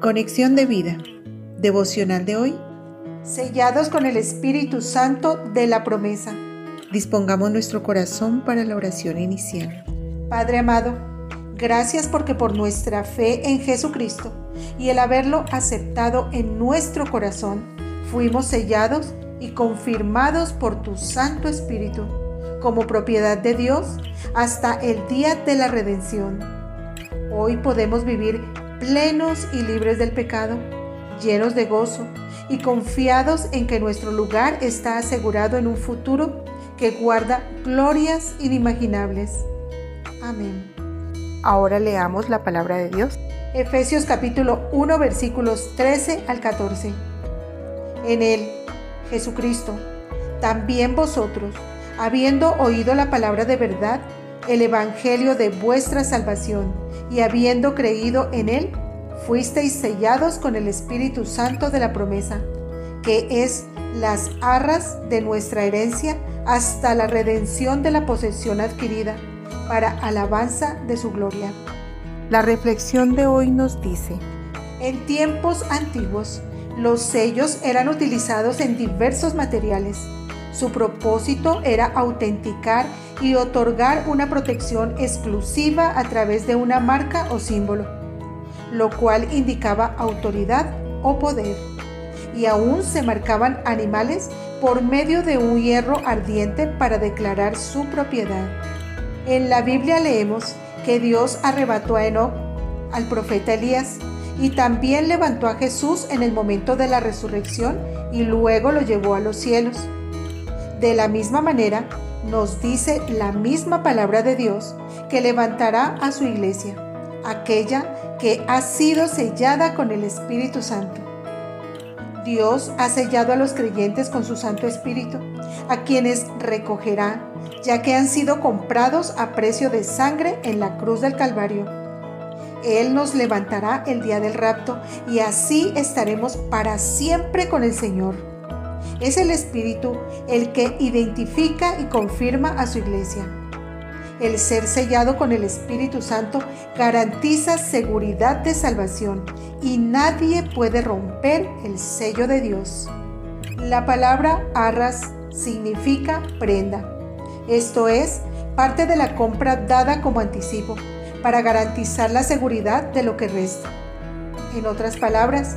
Conexión de vida. Devocional de hoy. Sellados con el Espíritu Santo de la promesa. Dispongamos nuestro corazón para la oración inicial. Padre amado, gracias porque por nuestra fe en Jesucristo y el haberlo aceptado en nuestro corazón, fuimos sellados y confirmados por tu Santo Espíritu como propiedad de Dios hasta el día de la redención. Hoy podemos vivir plenos y libres del pecado, llenos de gozo y confiados en que nuestro lugar está asegurado en un futuro que guarda glorias inimaginables. Amén. Ahora leamos la palabra de Dios. Efesios capítulo 1 versículos 13 al 14. En él, Jesucristo, también vosotros, habiendo oído la palabra de verdad, el evangelio de vuestra salvación, y habiendo creído en él, fuisteis sellados con el Espíritu Santo de la promesa, que es las arras de nuestra herencia hasta la redención de la posesión adquirida, para alabanza de su gloria. La reflexión de hoy nos dice, en tiempos antiguos, los sellos eran utilizados en diversos materiales. Su propósito era autenticar y otorgar una protección exclusiva a través de una marca o símbolo, lo cual indicaba autoridad o poder. Y aún se marcaban animales por medio de un hierro ardiente para declarar su propiedad. En la Biblia leemos que Dios arrebató a Enoch, al profeta Elías, y también levantó a Jesús en el momento de la resurrección y luego lo llevó a los cielos. De la misma manera, nos dice la misma palabra de Dios que levantará a su iglesia, aquella que ha sido sellada con el Espíritu Santo. Dios ha sellado a los creyentes con su Santo Espíritu, a quienes recogerá, ya que han sido comprados a precio de sangre en la cruz del Calvario. Él nos levantará el día del rapto y así estaremos para siempre con el Señor. Es el Espíritu el que identifica y confirma a su iglesia. El ser sellado con el Espíritu Santo garantiza seguridad de salvación y nadie puede romper el sello de Dios. La palabra arras significa prenda. Esto es parte de la compra dada como anticipo para garantizar la seguridad de lo que resta. En otras palabras,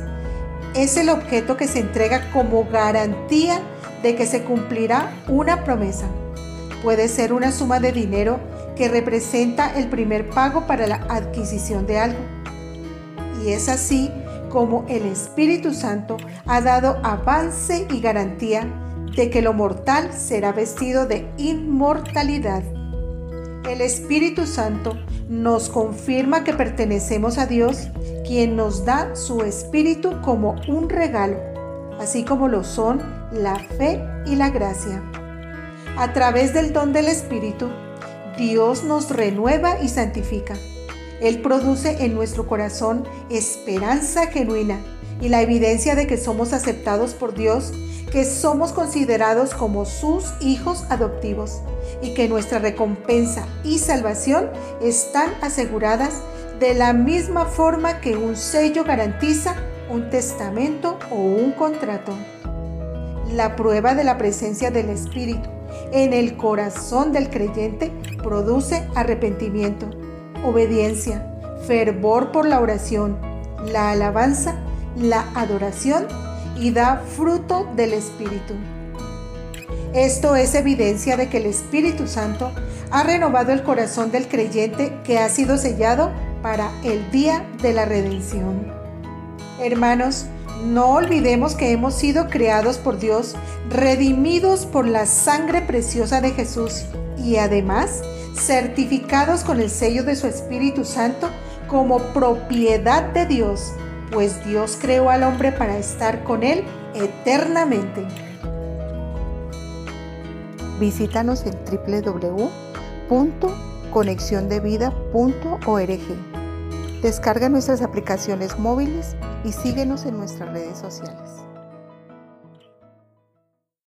es el objeto que se entrega como garantía de que se cumplirá una promesa. Puede ser una suma de dinero que representa el primer pago para la adquisición de algo. Y es así como el Espíritu Santo ha dado avance y garantía de que lo mortal será vestido de inmortalidad. El Espíritu Santo nos confirma que pertenecemos a Dios, quien nos da su Espíritu como un regalo, así como lo son la fe y la gracia. A través del don del Espíritu, Dios nos renueva y santifica. Él produce en nuestro corazón esperanza genuina y la evidencia de que somos aceptados por Dios que somos considerados como sus hijos adoptivos y que nuestra recompensa y salvación están aseguradas de la misma forma que un sello garantiza un testamento o un contrato. La prueba de la presencia del Espíritu en el corazón del creyente produce arrepentimiento, obediencia, fervor por la oración, la alabanza, la adoración y da fruto del Espíritu. Esto es evidencia de que el Espíritu Santo ha renovado el corazón del creyente que ha sido sellado para el día de la redención. Hermanos, no olvidemos que hemos sido creados por Dios, redimidos por la sangre preciosa de Jesús y además certificados con el sello de su Espíritu Santo como propiedad de Dios pues Dios creó al hombre para estar con él eternamente. Visítanos en www.conexiondevida.org. Descarga nuestras aplicaciones móviles y síguenos en nuestras redes sociales.